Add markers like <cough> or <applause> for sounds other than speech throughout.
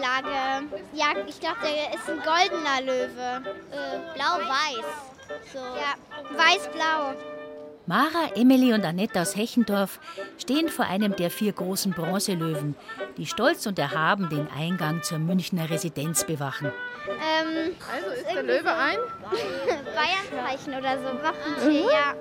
Flagge. Ja, ich glaube, der ist ein goldener Löwe. Äh, Blau-Weiß. So. Ja, weiß-blau. Mara, Emily und Annette aus Hechendorf stehen vor einem der vier großen Bronzelöwen, die stolz und erhaben den Eingang zur Münchner Residenz bewachen. Ähm, also ist der Löwe ein? <laughs> Bayernzeichen oder so, Wappentier, mhm. ja.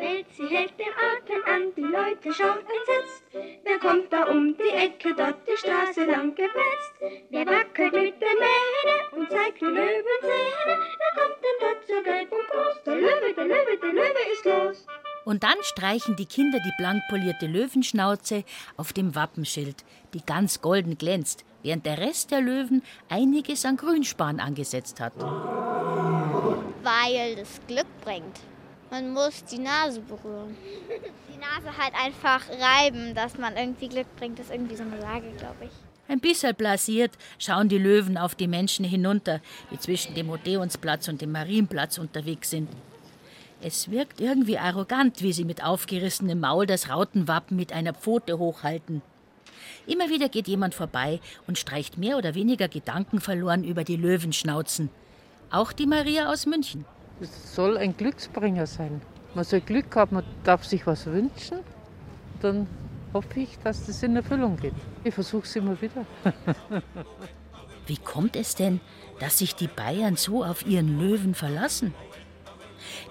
Die Welt, sie hält den Atem an, die Leute schauen entsetzt. Wer kommt da um die Ecke, dort die Straße lang gewetzt? Wer wackelt mit der Mähne und zeigt die Löwenzähne? Wer kommt denn dort so gelb und groß? Der Löwe, der Löwe, der Löwe ist los. Und dann streichen die Kinder die blank polierte Löwenschnauze auf dem Wappenschild, die ganz golden glänzt, während der Rest der Löwen einiges an Grünspan angesetzt hat. Weil das Glück bringt. Man muss die Nase berühren. Die Nase halt einfach reiben, dass man irgendwie Glück bringt. Das ist irgendwie so eine Sage, glaube ich. Ein bisschen blasiert schauen die Löwen auf die Menschen hinunter, die zwischen dem Odeonsplatz und dem Marienplatz unterwegs sind. Es wirkt irgendwie arrogant, wie sie mit aufgerissenem Maul das Rautenwappen mit einer Pfote hochhalten. Immer wieder geht jemand vorbei und streicht mehr oder weniger gedankenverloren über die Löwenschnauzen. Auch die Maria aus München. Es soll ein Glücksbringer sein. Man soll Glück haben, man darf sich was wünschen. Dann hoffe ich, dass das in Erfüllung geht. Ich versuche es immer wieder. <laughs> Wie kommt es denn, dass sich die Bayern so auf ihren Löwen verlassen?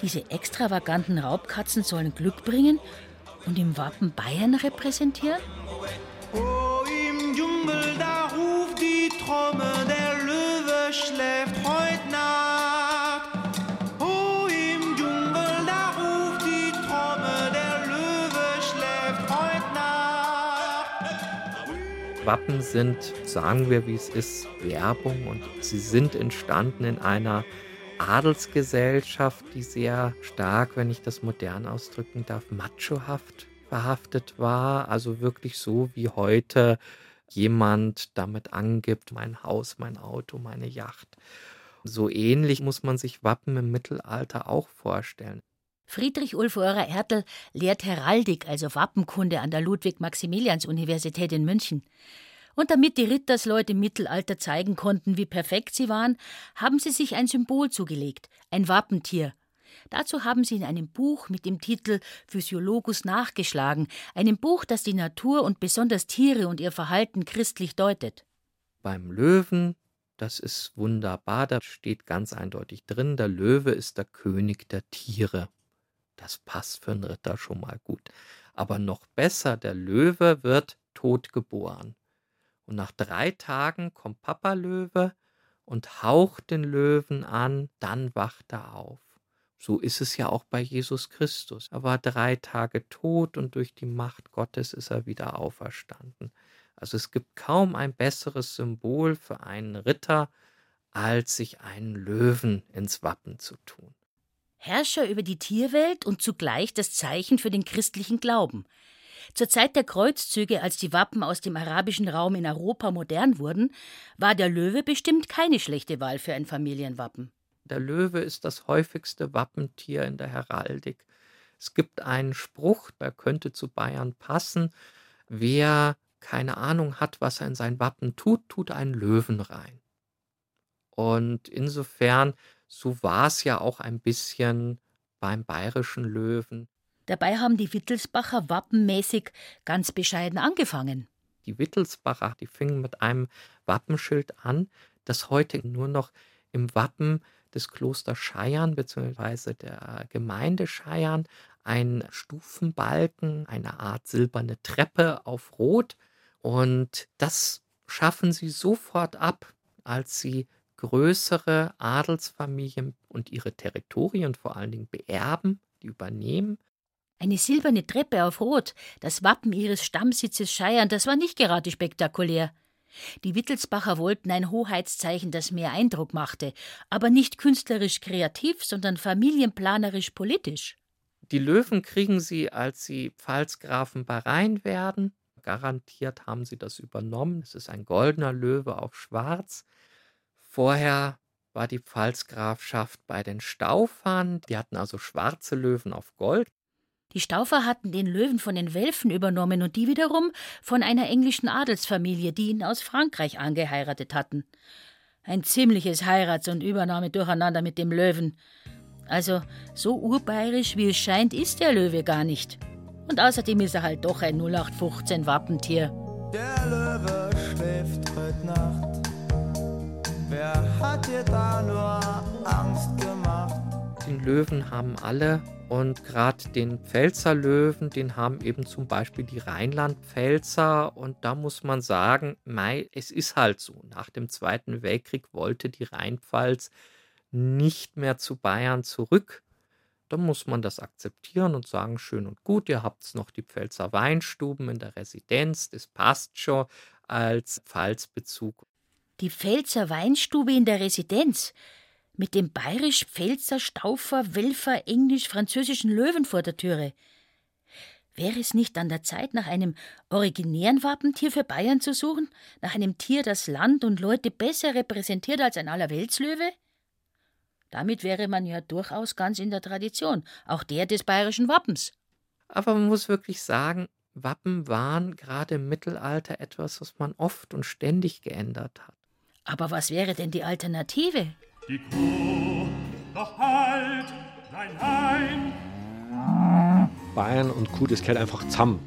Diese extravaganten Raubkatzen sollen Glück bringen und im Wappen Bayern repräsentieren? Wappen sind, sagen wir wie es ist, Werbung und sie sind entstanden in einer Adelsgesellschaft, die sehr stark, wenn ich das modern ausdrücken darf, machohaft verhaftet war. Also wirklich so wie heute jemand damit angibt, mein Haus, mein Auto, meine Yacht. So ähnlich muss man sich Wappen im Mittelalter auch vorstellen. Friedrich Ulforer Ertel lehrt Heraldik, also Wappenkunde, an der Ludwig-Maximilians-Universität in München. Und damit die Rittersleute im Mittelalter zeigen konnten, wie perfekt sie waren, haben sie sich ein Symbol zugelegt, ein Wappentier. Dazu haben sie in einem Buch mit dem Titel Physiologus nachgeschlagen, einem Buch, das die Natur und besonders Tiere und ihr Verhalten christlich deutet. Beim Löwen, das ist wunderbar, da steht ganz eindeutig drin, der Löwe ist der König der Tiere. Das passt für einen Ritter schon mal gut. Aber noch besser, der Löwe wird tot geboren. Und nach drei Tagen kommt Papa Löwe und haucht den Löwen an, dann wacht er auf. So ist es ja auch bei Jesus Christus. Er war drei Tage tot und durch die Macht Gottes ist er wieder auferstanden. Also es gibt kaum ein besseres Symbol für einen Ritter, als sich einen Löwen ins Wappen zu tun. Herrscher über die Tierwelt und zugleich das Zeichen für den christlichen Glauben. Zur Zeit der Kreuzzüge, als die Wappen aus dem arabischen Raum in Europa modern wurden, war der Löwe bestimmt keine schlechte Wahl für ein Familienwappen. Der Löwe ist das häufigste Wappentier in der Heraldik. Es gibt einen Spruch, der könnte zu Bayern passen. Wer keine Ahnung hat, was er in sein Wappen tut, tut einen Löwen rein. Und insofern, so war es ja auch ein bisschen beim bayerischen Löwen. Dabei haben die Wittelsbacher wappenmäßig ganz bescheiden angefangen. Die Wittelsbacher, die fingen mit einem Wappenschild an, das heute nur noch im Wappen des Klosters Scheiern bzw. der Gemeinde Scheiern ein Stufenbalken, eine Art silberne Treppe auf Rot. Und das schaffen sie sofort ab, als sie größere Adelsfamilien und ihre Territorien vor allen Dingen beerben, die übernehmen. Eine silberne Treppe auf Rot, das Wappen ihres Stammsitzes Scheiern, das war nicht gerade spektakulär. Die Wittelsbacher wollten ein Hoheitszeichen, das mehr Eindruck machte, aber nicht künstlerisch kreativ, sondern familienplanerisch politisch. Die Löwen kriegen sie, als sie Pfalzgrafen Bahrain werden. Garantiert haben sie das übernommen. Es ist ein goldener Löwe auf schwarz. Vorher war die Pfalzgrafschaft bei den Staufern. Die hatten also schwarze Löwen auf Gold. Die Staufer hatten den Löwen von den Welfen übernommen und die wiederum von einer englischen Adelsfamilie, die ihn aus Frankreich angeheiratet hatten. Ein ziemliches Heirats- und Übernahmedurcheinander mit dem Löwen. Also, so urbayerisch wie es scheint, ist der Löwe gar nicht. Und außerdem ist er halt doch ein 0815 Wappentier. Der Löwe schläft heute Nacht. Wer hat dir da nur Angst gemacht? Den Löwen haben alle und gerade den Pfälzer Löwen, den haben eben zum Beispiel die Rheinland-Pfälzer. Und da muss man sagen, mei, es ist halt so. Nach dem Zweiten Weltkrieg wollte die Rheinpfalz nicht mehr zu Bayern zurück. Da muss man das akzeptieren und sagen, schön und gut, ihr habt noch die Pfälzer Weinstuben in der Residenz, das passt schon als Pfalzbezug. Die Pfälzer Weinstube in der Residenz, mit dem bayerisch-pfälzer Staufer, Welfer, englisch-französischen Löwen vor der Türe. Wäre es nicht an der Zeit, nach einem originären Wappentier für Bayern zu suchen? Nach einem Tier, das Land und Leute besser repräsentiert als ein Allerweltslöwe? Damit wäre man ja durchaus ganz in der Tradition, auch der des bayerischen Wappens. Aber man muss wirklich sagen, Wappen waren gerade im Mittelalter etwas, was man oft und ständig geändert hat. Aber was wäre denn die Alternative? Die Kuh, doch halt, nein, nein. Bayern und Kuh, das gehört einfach zusammen.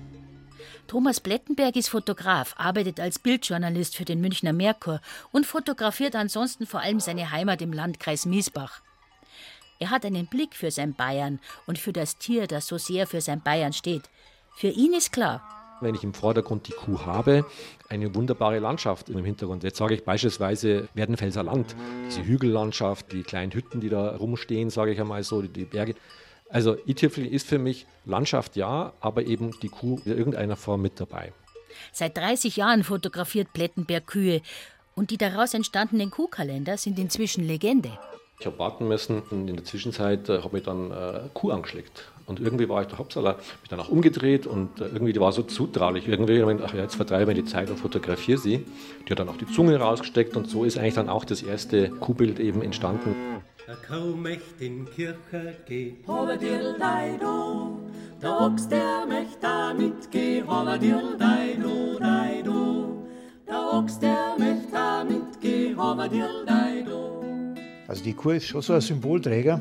Thomas Plettenberg ist Fotograf, arbeitet als Bildjournalist für den Münchner Merkur und fotografiert ansonsten vor allem seine Heimat im Landkreis Miesbach. Er hat einen Blick für sein Bayern und für das Tier, das so sehr für sein Bayern steht. Für ihn ist klar, wenn ich im Vordergrund die Kuh habe, eine wunderbare Landschaft im Hintergrund. Jetzt sage ich beispielsweise Werdenfelser Land, diese Hügellandschaft, die kleinen Hütten, die da rumstehen, sage ich einmal so, die Berge. Also i-Tüpfel ist für mich Landschaft ja, aber eben die Kuh in irgendeiner Form mit dabei. Seit 30 Jahren fotografiert Plettenberg Kühe und die daraus entstandenen Kuhkalender sind inzwischen Legende. Ich habe warten müssen und in der Zwischenzeit äh, habe ich dann äh, Kuh angeschleckt. Und irgendwie war ich der Hauptsaler, mich danach umgedreht und äh, irgendwie die war so zutraulich. Irgendwie, ich ach ja, jetzt vertreibe ich die Zeit und fotografiere sie. Die hat dann auch die Zunge rausgesteckt und so ist eigentlich dann auch das erste Kuhbild eben entstanden. Kaum echt in Kirche geh, Hoverdill deido, der Ochs, der möcht da mitgeh, Hoverdill deido, deido, der Ochs, der möcht da mitgeh, Hoverdill deido. Also die Kuh ist schon so ein Symbolträger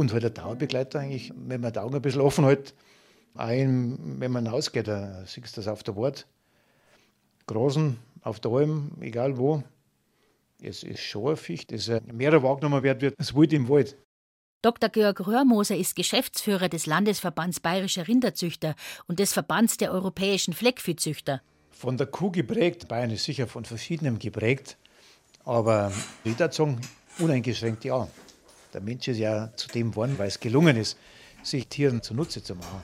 und halt ein Dauerbegleiter eigentlich, wenn man die Augen ein bisschen offen hält, ein, wenn man rausgeht, da siehst du das auf der Wort. Großen, auf der Alm, egal wo, es ist schon ein Ficht, das mehr wahrgenommen wird, wird das Wild im Wald. Dr. Georg Röhrmoser ist Geschäftsführer des Landesverbands Bayerischer Rinderzüchter und des Verbands der europäischen Fleckviehzüchter. Von der Kuh geprägt, Bayern ist sicher von verschiedenem geprägt, aber sagen, uneingeschränkt ja. Der Mensch ist ja zu dem geworden, weil es gelungen ist, sich Tieren zunutze zu machen.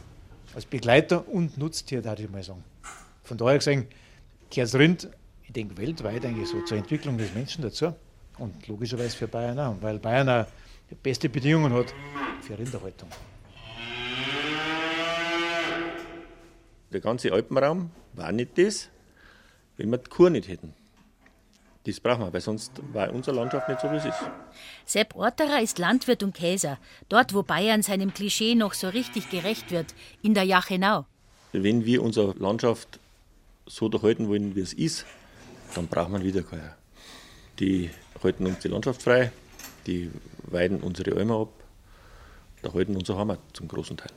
Als Begleiter und Nutztier, würde ich mal sagen. Von daher gesehen, gehört Rind ich denke, weltweit eigentlich so zur Entwicklung des Menschen dazu. Und logischerweise für Bayern auch, weil Bayern auch die beste Bedingungen hat für Rinderhaltung. Der ganze Alpenraum war nicht das, wenn wir die Kur nicht hätten. Das brauchen wir, weil sonst war unsere Landschaft nicht so, wie es ist. Sepp Orterer ist Landwirt und Käser, dort, wo Bayern seinem Klischee noch so richtig gerecht wird, in der Jachenau. Wenn wir unsere Landschaft so halten wollen, wie es ist, dann braucht man Wiederkäuer. Die halten uns die Landschaft frei, die weiden unsere Almen ab, da halten unsere Heimat zum großen Teil.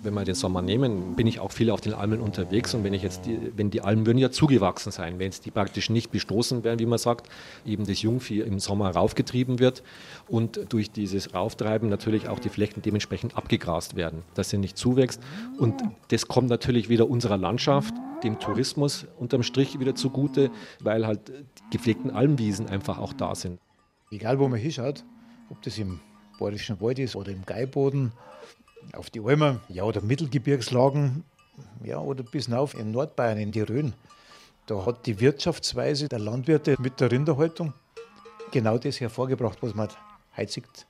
Wenn wir den Sommer nehmen, bin ich auch viel auf den Almen unterwegs und wenn ich jetzt die, wenn die Almen würden ja zugewachsen sein, wenn es die praktisch nicht bestoßen werden, wie man sagt, eben das Jungvieh im Sommer raufgetrieben wird und durch dieses Rauftreiben natürlich auch die Flächen dementsprechend abgegrast werden, dass sie nicht zuwächst und das kommt natürlich wieder unserer Landschaft dem Tourismus unterm Strich wieder zugute, weil halt gepflegten Almwiesen einfach auch da sind. Egal wo man hinschaut, ob das im Bayerischen Wald ist oder im Geiboden, auf die Almen, ja, oder Mittelgebirgslagen, ja, oder bis hinauf in Nordbayern, in die Rhön. Da hat die Wirtschaftsweise der Landwirte mit der Rinderhaltung genau das hervorgebracht, was man heute sieht.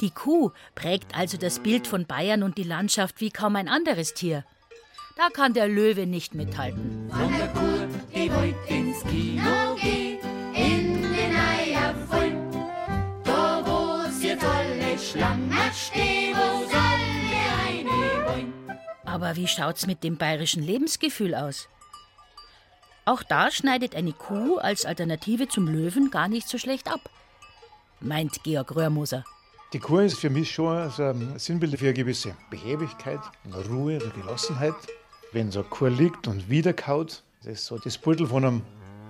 Die Kuh prägt also das Bild von Bayern und die Landschaft wie kaum ein anderes Tier. Da kann der Löwe nicht mithalten. Von der Kur, Aber wie schaut's mit dem bayerischen Lebensgefühl aus? Auch da schneidet eine Kuh als Alternative zum Löwen gar nicht so schlecht ab, meint Georg Röhrmoser. Die Kuh ist für mich schon ein Sinnbild für eine gewisse Behäbigkeit, eine Ruhe, eine Gelassenheit. Wenn so eine Kuh liegt und wiederkaut, das ist so das Beutel von einem,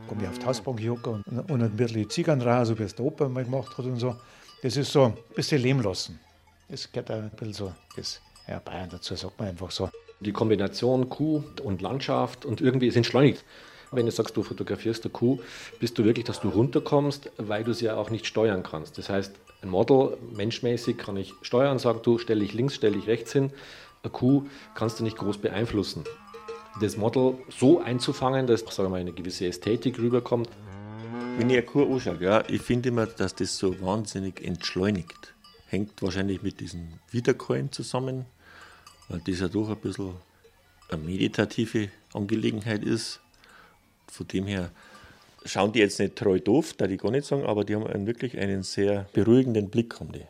komme ich auf die Hausbank und, und ein bisschen Ziegern raus, so wie es der Opa mal gemacht hat und so. Das ist so ein bisschen leben lassen. Das gehört auch ein bisschen so, das ja, Bayern dazu, sagt man einfach so. Die Kombination Kuh und Landschaft und irgendwie ist entschleunigt. Wenn du sagst, du fotografierst eine Kuh, bist du wirklich, dass du runterkommst, weil du sie ja auch nicht steuern kannst. Das heißt, ein Model, menschmäßig, kann ich steuern, sagen du, stelle ich links, stelle ich rechts hin. Eine Kuh kannst du nicht groß beeinflussen. Das Model so einzufangen, dass sagen mal, eine gewisse Ästhetik rüberkommt. Wenn ich eine Kuh anschaue, ja, ich finde immer, dass das so wahnsinnig entschleunigt. Hängt wahrscheinlich mit diesen Wiederkäuen zusammen, weil das ja doch ein bisschen eine meditative Angelegenheit ist. Von dem her schauen die jetzt nicht treu doof, da die gar nicht sagen, aber die haben einen, wirklich einen sehr beruhigenden Blick. Haben die.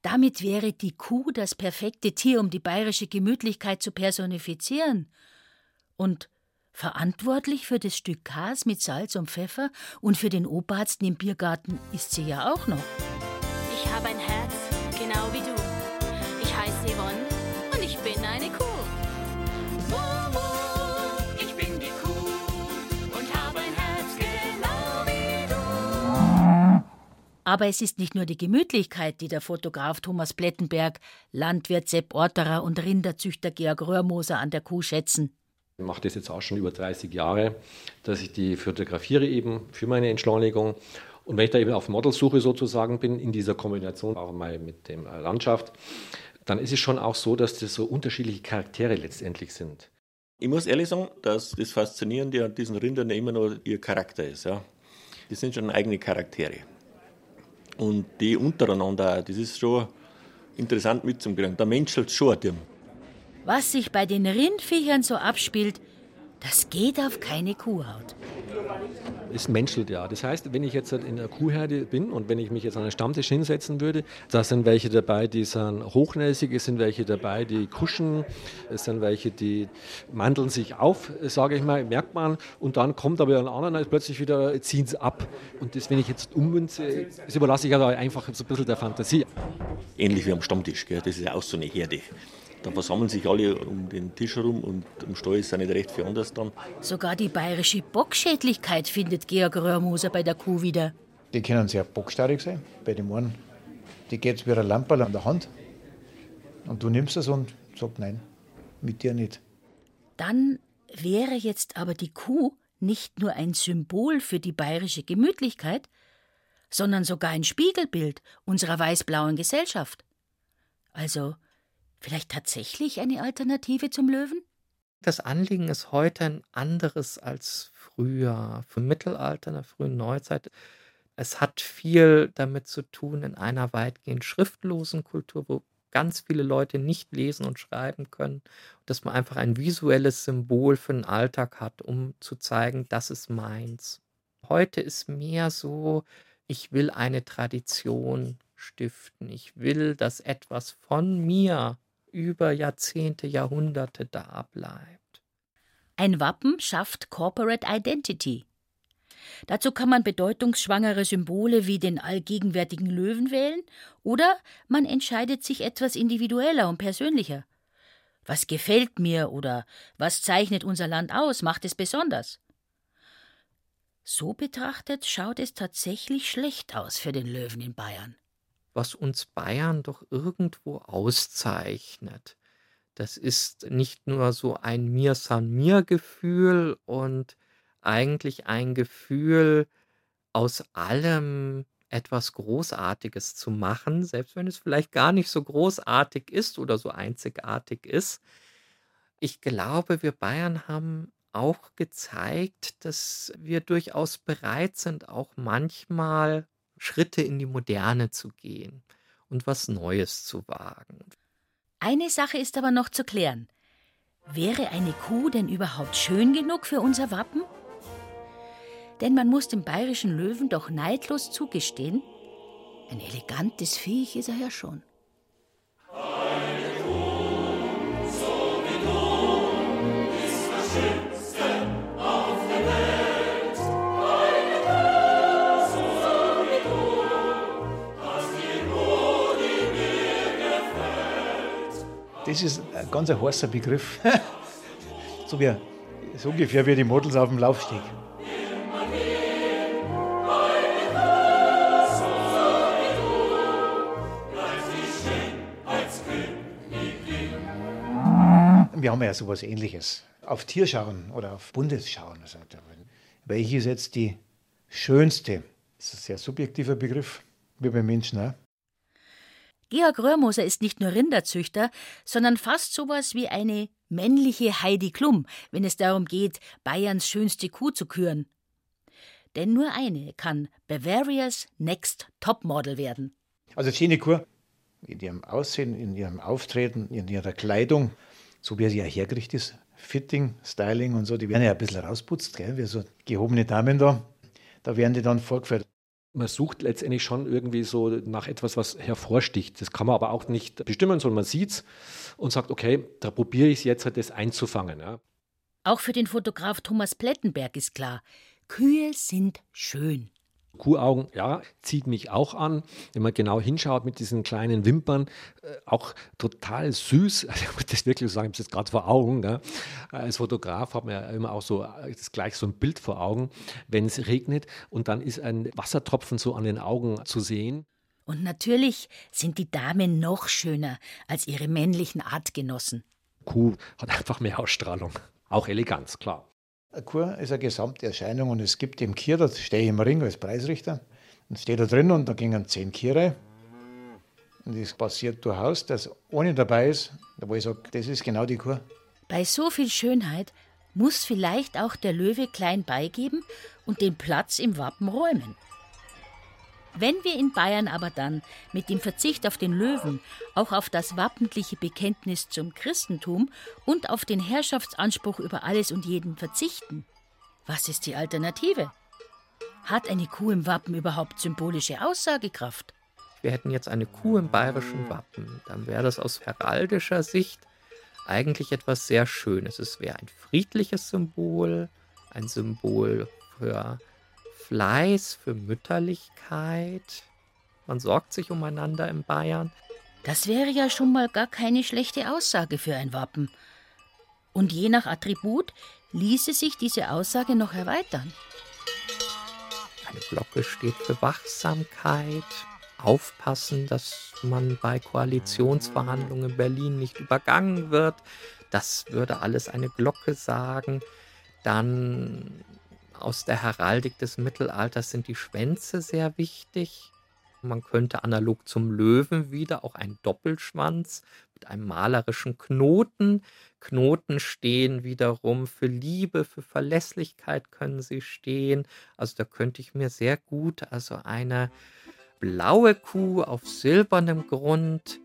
Damit wäre die Kuh das perfekte Tier, um die bayerische Gemütlichkeit zu personifizieren. Und verantwortlich für das Stück Kas mit Salz und Pfeffer und für den Oberarzt im Biergarten ist sie ja auch noch. Ich habe ein Herz, genau wie du. Ich heiße Yvonne Aber es ist nicht nur die Gemütlichkeit, die der Fotograf Thomas Plettenberg, Landwirt Sepp Orterer und Rinderzüchter Georg Röhrmoser an der Kuh schätzen. Ich mache das jetzt auch schon über 30 Jahre, dass ich die fotografiere eben für meine Entschleunigung. Und wenn ich da eben auf Modelsuche sozusagen bin, in dieser Kombination auch mal mit der Landschaft, dann ist es schon auch so, dass das so unterschiedliche Charaktere letztendlich sind. Ich muss ehrlich sagen, dass das Faszinierende an diesen Rindern ja immer noch ihr Charakter ist. Ja. Die sind schon eigene Charaktere. Und die untereinander, das ist schon interessant mitzukriegen. Da menschelt schon ein Tier. Was sich bei den Rindviechern so abspielt, das geht auf keine Kuhhaut. Es menschelt ja. Das heißt, wenn ich jetzt in einer Kuhherde bin und wenn ich mich jetzt an einen Stammtisch hinsetzen würde, da sind welche dabei, die sind hochnäsig, es sind welche dabei, die kuschen, es sind welche, die mandeln sich auf, sage ich mal, merkt man. Und dann kommt aber ein anderer, ist plötzlich wieder, ziehen sie ab. Und das, wenn ich jetzt ummünze, das überlasse ich aber einfach so ein bisschen der Fantasie. Ähnlich wie am Stammtisch, gell? das ist ja auch so eine Herde. Da versammeln sich alle um den Tisch herum und im Stall ist es nicht recht viel anders dann. Sogar die bayerische Bockschädlichkeit findet Georg Röhrmoser bei der Kuh wieder. Die können sehr bockstarrig sein. Bei dem einen, die geht wie ein Lamperl an der Hand. Und du nimmst es und sagst nein, mit dir nicht. Dann wäre jetzt aber die Kuh nicht nur ein Symbol für die bayerische Gemütlichkeit, sondern sogar ein Spiegelbild unserer weiß-blauen Gesellschaft. Also vielleicht tatsächlich eine Alternative zum Löwen? Das Anliegen ist heute ein anderes als früher, im Mittelalter, in der frühen Neuzeit. Es hat viel damit zu tun in einer weitgehend schriftlosen Kultur, wo ganz viele Leute nicht lesen und schreiben können, dass man einfach ein visuelles Symbol für den Alltag hat, um zu zeigen, das ist meins. Heute ist mehr so, ich will eine Tradition stiften, ich will, dass etwas von mir über Jahrzehnte, Jahrhunderte da bleibt. Ein Wappen schafft Corporate Identity. Dazu kann man bedeutungsschwangere Symbole wie den allgegenwärtigen Löwen wählen oder man entscheidet sich etwas individueller und persönlicher. Was gefällt mir oder was zeichnet unser Land aus, macht es besonders. So betrachtet schaut es tatsächlich schlecht aus für den Löwen in Bayern was uns Bayern doch irgendwo auszeichnet. Das ist nicht nur so ein Mir san mir Gefühl und eigentlich ein Gefühl, aus allem etwas Großartiges zu machen, selbst wenn es vielleicht gar nicht so großartig ist oder so einzigartig ist. Ich glaube, wir Bayern haben auch gezeigt, dass wir durchaus bereit sind, auch manchmal Schritte in die Moderne zu gehen und was Neues zu wagen. Eine Sache ist aber noch zu klären. Wäre eine Kuh denn überhaupt schön genug für unser Wappen? Denn man muss dem bayerischen Löwen doch neidlos zugestehen, ein elegantes Viech ist er ja schon. Das ist ein ganz heißer Begriff. <laughs> so, wie, so ungefähr wie die Models auf dem Laufsteg. Wir haben ja sowas ähnliches. Auf Tierschauen oder auf Bundesschauen. Also, welche ist jetzt die schönste? Das ist ein sehr subjektiver Begriff, wie beim Menschen auch. Georg Röhrmoser ist nicht nur Rinderzüchter, sondern fast sowas wie eine männliche Heidi Klum, wenn es darum geht, Bayerns schönste Kuh zu küren. Denn nur eine kann Bavarias Next Topmodel werden. Also schöne Kur in ihrem Aussehen, in ihrem Auftreten, in ihrer Kleidung, so wie sie ja hergerichtet ist, Fitting, Styling und so, die werden ja ein bisschen rausputzt, gell? wie so gehobene Damen da. Da werden die dann vorgeführt. Man sucht letztendlich schon irgendwie so nach etwas, was hervorsticht. Das kann man aber auch nicht bestimmen, sondern man sieht es und sagt, okay, da probiere ich es jetzt, halt das einzufangen. Ja. Auch für den Fotograf Thomas Plettenberg ist klar, Kühe sind schön. Kuhaugen, ja, zieht mich auch an. Wenn man genau hinschaut mit diesen kleinen Wimpern, äh, auch total süß. Also, <laughs> ich muss das wirklich so sagen, ich habe es jetzt gerade vor Augen. Ne? Als Fotograf hat man ja immer auch so äh, das gleich so ein Bild vor Augen, wenn es regnet und dann ist ein Wassertropfen so an den Augen zu sehen. Und natürlich sind die Damen noch schöner als ihre männlichen Artgenossen. Kuh hat einfach mehr Ausstrahlung. Auch Eleganz, klar. Eine Kuh ist eine gesamte Erscheinung und es gibt im Kier, da stehe ich im Ring als Preisrichter und stehe da drin und da gingen zehn Kiere. Und es passiert durchaus, dass ohne dabei ist, wo ich sage, das ist genau die Kuh. Bei so viel Schönheit muss vielleicht auch der Löwe klein beigeben und den Platz im Wappen räumen. Wenn wir in Bayern aber dann mit dem Verzicht auf den Löwen auch auf das wappentliche Bekenntnis zum Christentum und auf den Herrschaftsanspruch über alles und jeden verzichten, was ist die Alternative? Hat eine Kuh im Wappen überhaupt symbolische Aussagekraft? Wir hätten jetzt eine Kuh im bayerischen Wappen, dann wäre das aus heraldischer Sicht eigentlich etwas sehr Schönes. Es wäre ein friedliches Symbol, ein Symbol für Fleiß, für Mütterlichkeit. Man sorgt sich umeinander in Bayern. Das wäre ja schon mal gar keine schlechte Aussage für ein Wappen. Und je nach Attribut ließe sich diese Aussage noch erweitern. Eine Glocke steht für Wachsamkeit, aufpassen, dass man bei Koalitionsverhandlungen in Berlin nicht übergangen wird. Das würde alles eine Glocke sagen. Dann aus der Heraldik des Mittelalters sind die Schwänze sehr wichtig. Man könnte analog zum Löwen wieder auch einen Doppelschwanz mit einem malerischen Knoten. Knoten stehen wiederum für Liebe, für Verlässlichkeit können sie stehen. Also da könnte ich mir sehr gut also eine blaue Kuh auf silbernem Grund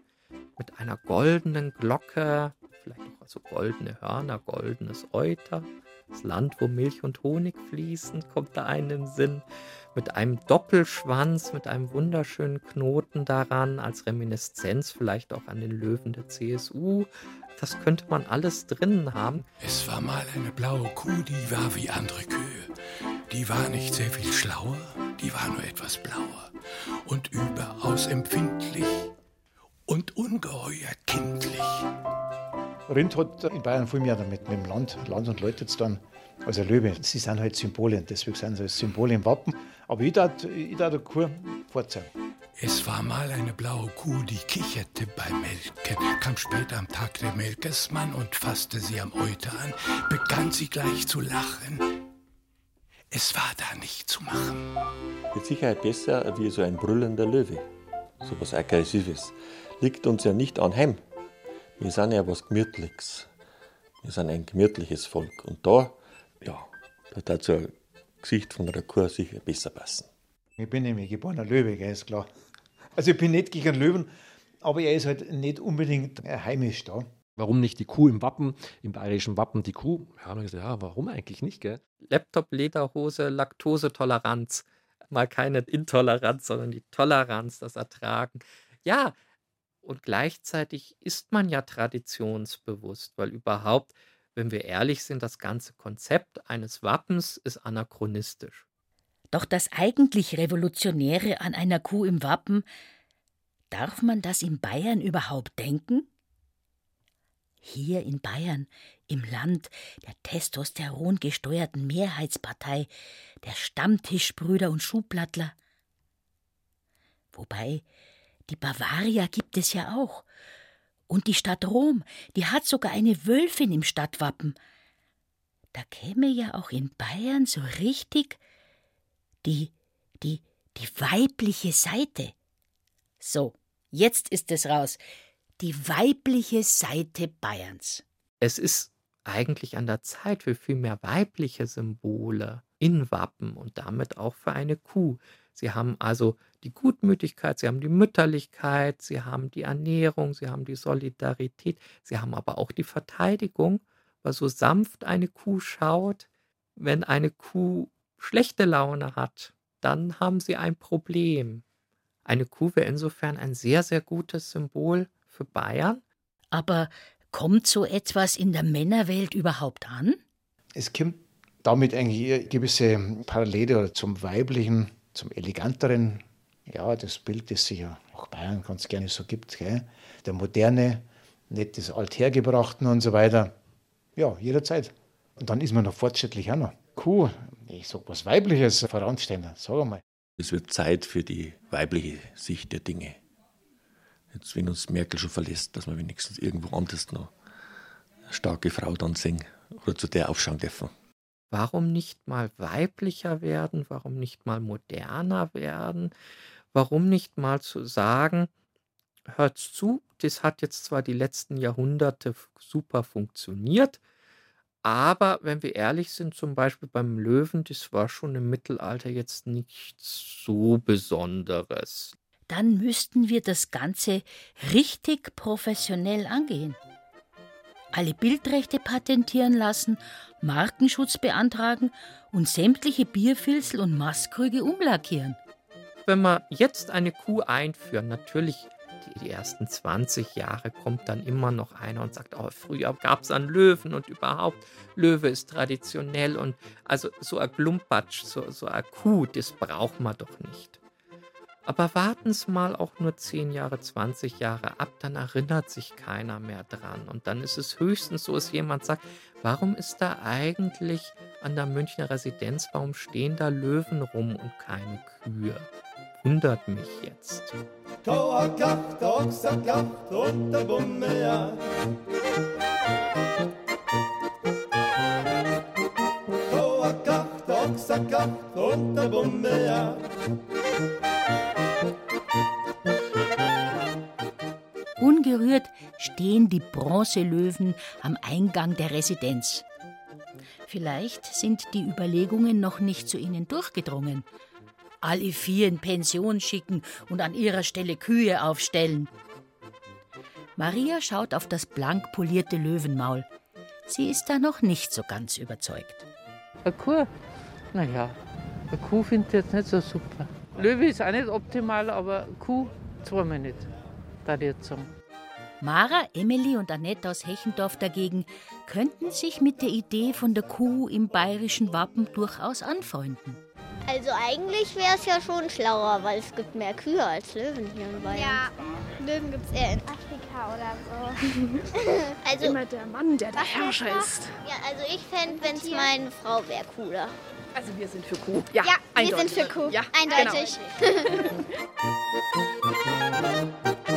mit einer goldenen Glocke, vielleicht auch also goldene Hörner, goldenes Euter, das Land, wo Milch und Honig fließen, kommt da einem Sinn. Mit einem Doppelschwanz, mit einem wunderschönen Knoten daran, als Reminiszenz vielleicht auch an den Löwen der CSU. Das könnte man alles drinnen haben. Es war mal eine blaue Kuh, die war wie andere Kühe. Die war nicht sehr viel schlauer, die war nur etwas blauer und überaus empfindlich und ungeheuer kindlich. Rind hat in Bayern viel mehr damit, mit dem Land, Land und Leute zu tun, als ein Löwe. Sie sind halt Symbole, deswegen sind sie als Symbole im Wappen. Aber ich darf ich darf der Kuh vorzeigen. Es war mal eine blaue Kuh, die kicherte beim Melken, kam spät am Tag der Melkersmann und fasste sie am Euter an, begann sie gleich zu lachen. Es war da nicht zu machen. Mit Sicherheit besser wie so ein brüllender Löwe. So was Aggressives. Liegt uns ja nicht anheim. Wir sind ja was Gemütliches. Wir sind ein gemütliches Volk. Und da, ja, da hat so ein Gesicht von einer Kuh sicher besser passen. Ich bin nämlich geborener Löwe, gell, ist klar. Also ich bin nicht gegen einen Löwen, aber er ist halt nicht unbedingt heimisch da. Warum nicht die Kuh im Wappen, im bayerischen Wappen die Kuh? Ja, haben wir gesagt, ja, warum eigentlich nicht, gell? Laptop, Lederhose, Laktosetoleranz. Mal keine Intoleranz, sondern die Toleranz, das Ertragen. Ja, und gleichzeitig ist man ja traditionsbewusst, weil überhaupt, wenn wir ehrlich sind, das ganze Konzept eines Wappens ist anachronistisch. Doch das eigentlich Revolutionäre an einer Kuh im Wappen, darf man das in Bayern überhaupt denken? Hier in Bayern, im Land der testosterongesteuerten Mehrheitspartei, der Stammtischbrüder und Schuhplattler. Wobei, die Bavaria gibt es ja auch. Und die Stadt Rom, die hat sogar eine Wölfin im Stadtwappen. Da käme ja auch in Bayern so richtig die, die, die weibliche Seite. So, jetzt ist es raus. Die weibliche Seite Bayerns. Es ist eigentlich an der Zeit für viel mehr weibliche Symbole in Wappen und damit auch für eine Kuh. Sie haben also die Gutmütigkeit, sie haben die Mütterlichkeit, sie haben die Ernährung, sie haben die Solidarität, sie haben aber auch die Verteidigung, weil so sanft eine Kuh schaut, wenn eine Kuh schlechte Laune hat, dann haben sie ein Problem. Eine Kuh wäre insofern ein sehr, sehr gutes Symbol für Bayern. Aber kommt so etwas in der Männerwelt überhaupt an? Es kommt damit eigentlich eine gewisse Parallele zum Weiblichen, zum Eleganteren. Ja, das Bild, das sich ja auch Bayern ganz gerne so gibt. Gell? Der Moderne, nicht das Althergebrachten und so weiter. Ja, jederzeit. Und dann ist man noch fortschrittlich auch noch. Kuh, ich sag was Weibliches voranstellen, sag mal. Es wird Zeit für die weibliche Sicht der Dinge. Jetzt, wenn uns Merkel schon verlässt, dass wir wenigstens irgendwo anders noch eine starke Frau dann sehen oder zu der aufschauen dürfen. Warum nicht mal weiblicher werden? Warum nicht mal moderner werden? Warum nicht mal zu sagen, hört zu, das hat jetzt zwar die letzten Jahrhunderte super funktioniert, aber wenn wir ehrlich sind, zum Beispiel beim Löwen, das war schon im Mittelalter jetzt nichts so Besonderes. Dann müssten wir das Ganze richtig professionell angehen. Alle Bildrechte patentieren lassen, Markenschutz beantragen und sämtliche Bierfilzl und Maßkrüge umlackieren. Wenn wir jetzt eine Kuh einführen, natürlich die, die ersten 20 Jahre kommt dann immer noch einer und sagt, oh, früher gab es einen Löwen und überhaupt, Löwe ist traditionell und also so ein Glumpatsch, so, so eine Kuh, das braucht man doch nicht. Aber warten Sie mal auch nur 10 Jahre, 20 Jahre ab, dann erinnert sich keiner mehr dran. Und dann ist es höchstens so, dass jemand sagt, warum ist da eigentlich an der Münchner Residenz, warum stehen da Löwen rum und keine Kühe? Wundert mich jetzt. Da a Gacht, da Ochs a Gacht und der Bummel ja. Da a Gacht, da Ochs a Gacht und der Bummel ja. Ungerührt stehen die Bronzelöwen am Eingang der Residenz. Vielleicht sind die Überlegungen noch nicht zu ihnen durchgedrungen. Alle vier in Pension schicken und an ihrer Stelle Kühe aufstellen. Maria schaut auf das blank polierte Löwenmaul. Sie ist da noch nicht so ganz überzeugt. Eine Kuh? Naja, eine Kuh finde ich jetzt nicht so super. Löwe ist auch nicht optimal, aber Kuh zweimal nicht, da jetzt sagen. Mara, Emily und Annette aus Hechendorf dagegen könnten sich mit der Idee von der Kuh im bayerischen Wappen durchaus anfreunden. Also eigentlich wäre es ja schon schlauer, weil es gibt mehr Kühe als Löwen hier in Bayern. Ja, Löwen gibt es eher in Afrika oder so. <laughs> Also Immer der Mann, der der Herrscher ist. Ja, also ich fände, wenn es meine Frau wäre, cooler. Also wir sind für Kuh. Ja, Ja, wir sind für Kuh. Ja, Eindeutig. Genau. <laughs> <laughs>